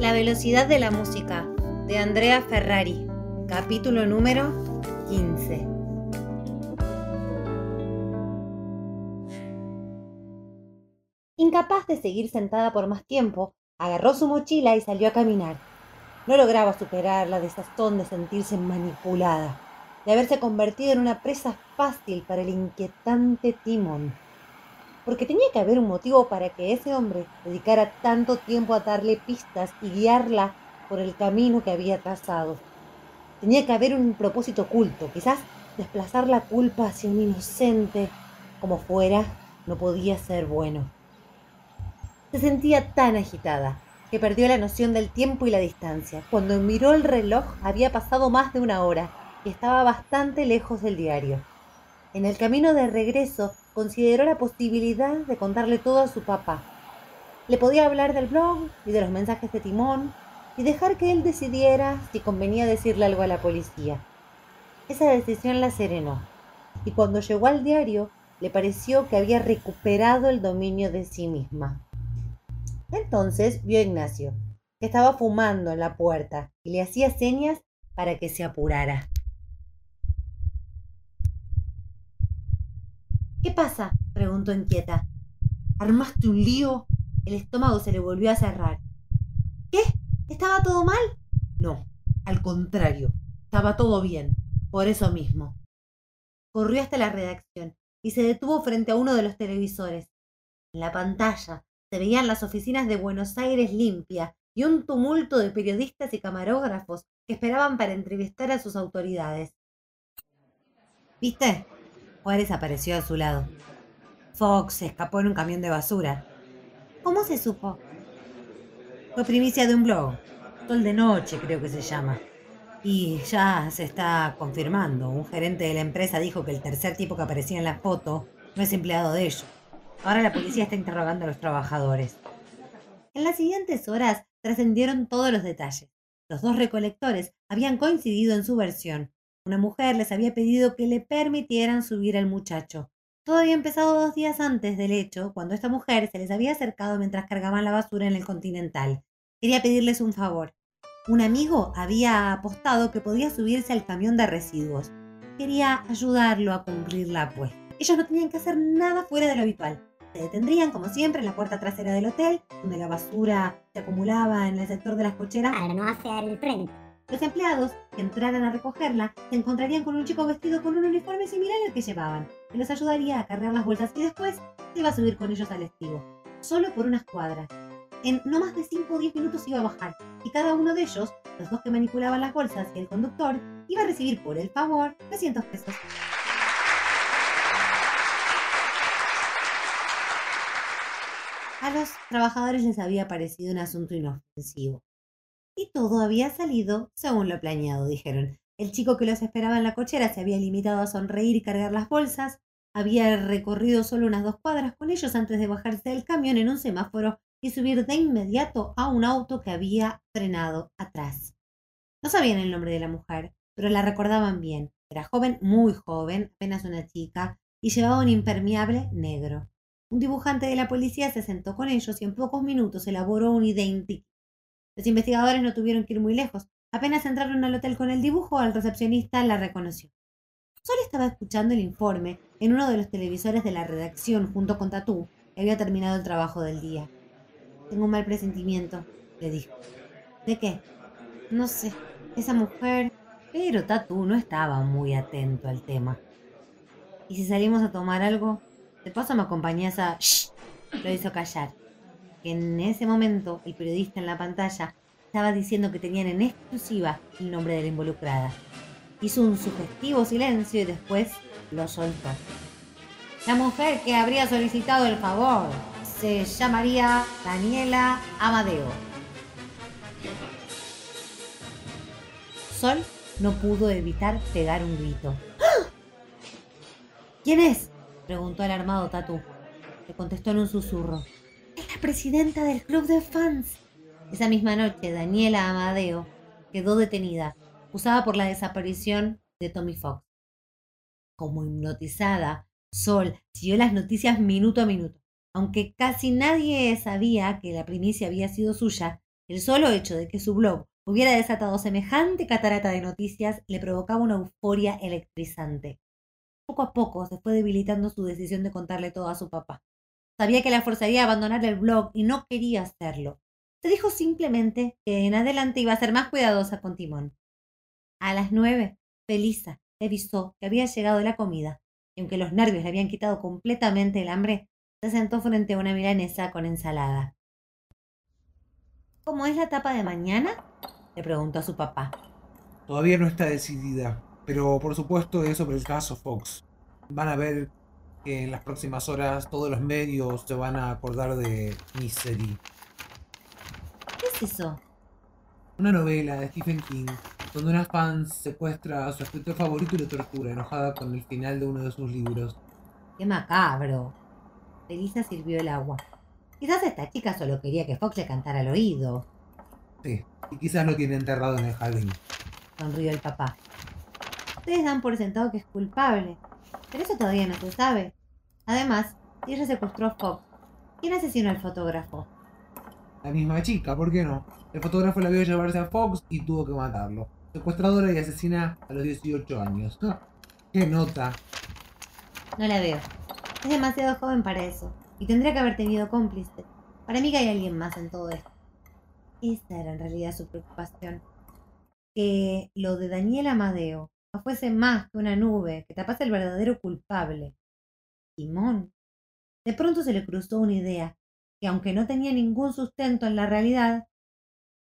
La velocidad de la música, de Andrea Ferrari, capítulo número 15. Incapaz de seguir sentada por más tiempo, agarró su mochila y salió a caminar. No lograba superar la desazón de sentirse manipulada, de haberse convertido en una presa fácil para el inquietante timón. Porque tenía que haber un motivo para que ese hombre dedicara tanto tiempo a darle pistas y guiarla por el camino que había trazado. Tenía que haber un propósito oculto, quizás desplazar la culpa hacia un inocente. Como fuera, no podía ser bueno. Se sentía tan agitada que perdió la noción del tiempo y la distancia. Cuando miró el reloj había pasado más de una hora y estaba bastante lejos del diario. En el camino de regreso consideró la posibilidad de contarle todo a su papá. Le podía hablar del blog y de los mensajes de Timón y dejar que él decidiera si convenía decirle algo a la policía. Esa decisión la serenó y cuando llegó al diario le pareció que había recuperado el dominio de sí misma. Entonces vio a Ignacio, que estaba fumando en la puerta y le hacía señas para que se apurara. ¿Qué pasa? preguntó inquieta. ¿Armaste un lío? El estómago se le volvió a cerrar. ¿Qué? ¿Estaba todo mal? No, al contrario, estaba todo bien, por eso mismo. Corrió hasta la redacción y se detuvo frente a uno de los televisores. En la pantalla se veían las oficinas de Buenos Aires limpia y un tumulto de periodistas y camarógrafos que esperaban para entrevistar a sus autoridades. ¿Viste? Juárez apareció a su lado. Fox se escapó en un camión de basura. ¿Cómo se supo? Fue primicia de un blog. Sol de Noche creo que se llama. Y ya se está confirmando. Un gerente de la empresa dijo que el tercer tipo que aparecía en la foto no es empleado de ellos. Ahora la policía está interrogando a los trabajadores. En las siguientes horas trascendieron todos los detalles. Los dos recolectores habían coincidido en su versión. Una mujer les había pedido que le permitieran subir al muchacho. Todo había empezado dos días antes del hecho, cuando esta mujer se les había acercado mientras cargaban la basura en el Continental. Quería pedirles un favor. Un amigo había apostado que podía subirse al camión de residuos. Quería ayudarlo a cumplir la apuesta. Ellos no tenían que hacer nada fuera de lo habitual. Se detendrían, como siempre, en la puerta trasera del hotel, donde la basura se acumulaba en el sector de las cocheras. No el frente. Los empleados que entraran a recogerla se encontrarían con un chico vestido con un uniforme similar al que llevaban, que los ayudaría a cargar las bolsas y después se iba a subir con ellos al estivo, solo por unas cuadras. En no más de 5 o 10 minutos iba a bajar, y cada uno de ellos, los dos que manipulaban las bolsas y el conductor, iba a recibir por el favor 300 pesos. A los trabajadores les había parecido un asunto inofensivo. Y todo había salido según lo planeado, dijeron. El chico que los esperaba en la cochera se había limitado a sonreír y cargar las bolsas. Había recorrido solo unas dos cuadras con ellos antes de bajarse del camión en un semáforo y subir de inmediato a un auto que había frenado atrás. No sabían el nombre de la mujer, pero la recordaban bien. Era joven, muy joven, apenas una chica, y llevaba un impermeable negro. Un dibujante de la policía se sentó con ellos y en pocos minutos elaboró un. Los investigadores no tuvieron que ir muy lejos. Apenas entraron al hotel con el dibujo, el recepcionista la reconoció. Sol estaba escuchando el informe en uno de los televisores de la redacción junto con Tatú, que había terminado el trabajo del día. Tengo un mal presentimiento, le dijo. ¿De qué? No sé. Esa mujer. Pero Tatú no estaba muy atento al tema. ¿Y si salimos a tomar algo? De paso me acompañás a... ¡Shh! Lo hizo callar. Que en ese momento el periodista en la pantalla estaba diciendo que tenían en exclusiva el nombre de la involucrada. Hizo un sugestivo silencio y después lo soltó. La mujer que habría solicitado el favor se llamaría Daniela Amadeo. Sol no pudo evitar pegar un grito. ¡Ah! ¿Quién es? preguntó el armado Tatu. Le contestó en un susurro. La presidenta del club de fans. Esa misma noche, Daniela Amadeo quedó detenida, acusada por la desaparición de Tommy Fox. Como hipnotizada, Sol siguió las noticias minuto a minuto. Aunque casi nadie sabía que la primicia había sido suya, El solo hecho de que su blog hubiera desatado semejante catarata de noticias le provocaba una euforia electrizante. Poco a poco se fue debilitando su decisión de contarle todo a su papá. Sabía que la forzaría a abandonar el blog y no quería hacerlo. Se dijo simplemente que en adelante iba a ser más cuidadosa con Timón. A las nueve, Felisa le avisó que había llegado la comida, y aunque los nervios le habían quitado completamente el hambre, se sentó frente a una milanesa con ensalada. ¿Cómo es la tapa de mañana? le preguntó a su papá. Todavía no está decidida, pero por supuesto es sobre el caso Fox. Van a ver que en las próximas horas todos los medios se van a acordar de Misery. ¿Qué es eso? Una novela de Stephen King, donde una fan secuestra a su escritor favorito y lo tortura, enojada con el final de uno de sus libros. ¡Qué macabro! Elisa sirvió el agua. Quizás esta chica solo quería que Fox le cantara al oído. Sí, y quizás lo tiene enterrado en el jardín. Sonrió el papá. Ustedes dan por sentado que es culpable, pero eso todavía no se sabe. Además, si ella secuestró a Fox, ¿quién asesinó al fotógrafo? La misma chica, ¿por qué no? El fotógrafo la vio llevarse a Fox y tuvo que matarlo. Secuestradora y asesina a los 18 años. ¿Qué nota? No la veo. Es demasiado joven para eso. Y tendría que haber tenido cómplice. Para mí que hay alguien más en todo esto. Esa era en realidad su preocupación. Que lo de Daniel Amadeo no fuese más que una nube que tapase el verdadero culpable. Simón. De pronto se le cruzó una idea que aunque no tenía ningún sustento en la realidad,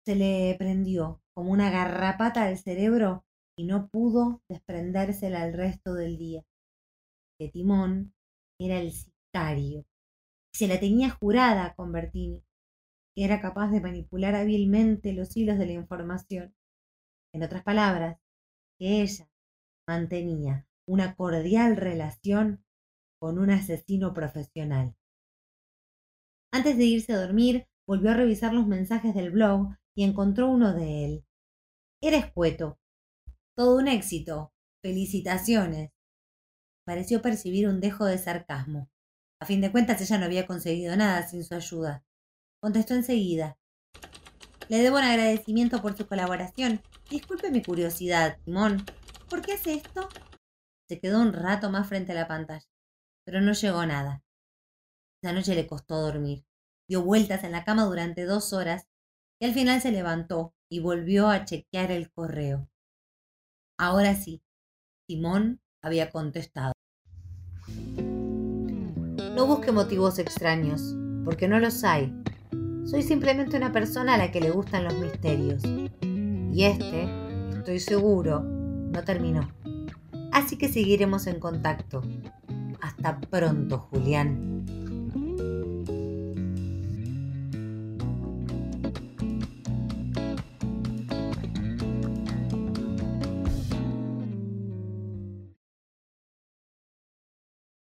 se le prendió como una garrapata al cerebro y no pudo desprendérsela al resto del día. Que Timón era el sicario. Se la tenía jurada con Bertini, que era capaz de manipular hábilmente los hilos de la información. En otras palabras, que ella mantenía una cordial relación con un asesino profesional. Antes de irse a dormir, volvió a revisar los mensajes del blog y encontró uno de él. Era escueto. Todo un éxito. Felicitaciones. Pareció percibir un dejo de sarcasmo. A fin de cuentas ella no había conseguido nada sin su ayuda. Contestó enseguida. Le debo un agradecimiento por su colaboración. Disculpe mi curiosidad, Timón. ¿Por qué hace esto? Se quedó un rato más frente a la pantalla, pero no llegó nada. Esa noche le costó dormir. Dio vueltas en la cama durante dos horas y al final se levantó y volvió a chequear el correo. Ahora sí, Simón había contestado. No busque motivos extraños, porque no los hay. Soy simplemente una persona a la que le gustan los misterios. Y este, estoy seguro, no terminó. Así que seguiremos en contacto. Hasta pronto, Julián.